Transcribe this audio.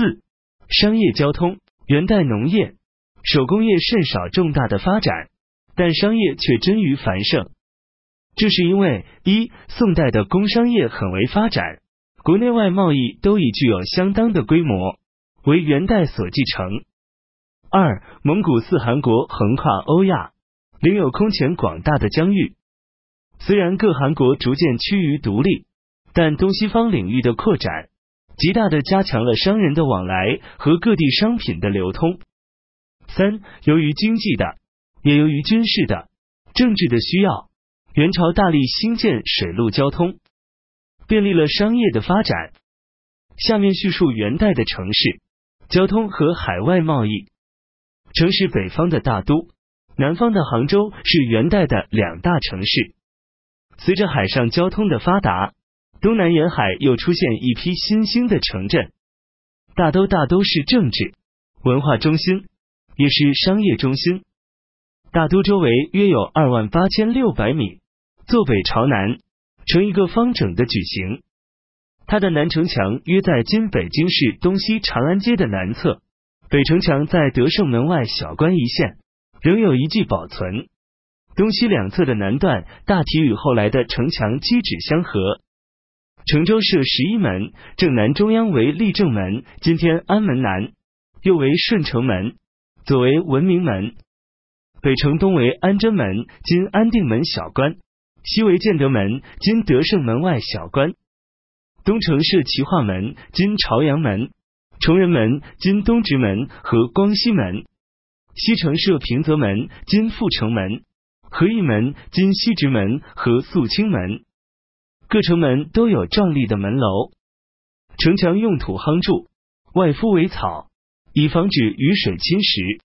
四、商业交通。元代农业、手工业甚少重大的发展，但商业却臻于繁盛。这是因为一、宋代的工商业很为发展，国内外贸易都已具有相当的规模，为元代所继承；二、蒙古四汗国横跨欧亚，领有空前广大的疆域。虽然各汗国逐渐趋于独立，但东西方领域的扩展。极大的加强了商人的往来和各地商品的流通。三，由于经济的，也由于军事的、政治的需要，元朝大力兴建水陆交通，便利了商业的发展。下面叙述元代的城市交通和海外贸易。城市北方的大都，南方的杭州是元代的两大城市。随着海上交通的发达。东南沿海又出现一批新兴的城镇，大都大都是政治文化中心，也是商业中心。大都周围约有二万八千六百米，坐北朝南，呈一个方整的矩形。它的南城墙约在今北京市东西长安街的南侧，北城墙在德胜门外小关一线，仍有遗迹保存。东西两侧的南段大体与后来的城墙基址相合。城州设十一门，正南中央为立正门，今天安门南；右为顺城门，左为文明门。北城东为安贞门，今安定门小关；西为建德门，今德胜门外小关。东城设齐化门，今朝阳门；崇仁门，今东直门和光西门。西城设平泽门，今阜成门；和义门，今西直门和肃清门。各城门都有壮丽的门楼，城墙用土夯筑，外敷苇草，以防止雨水侵蚀。